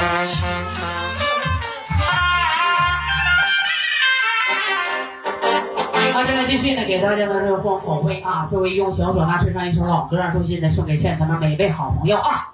好，这边继续呢，给大家呢热烘口味啊！作为用小唢呐吹上一首老歌，衷心的送给现场的每位好朋友啊！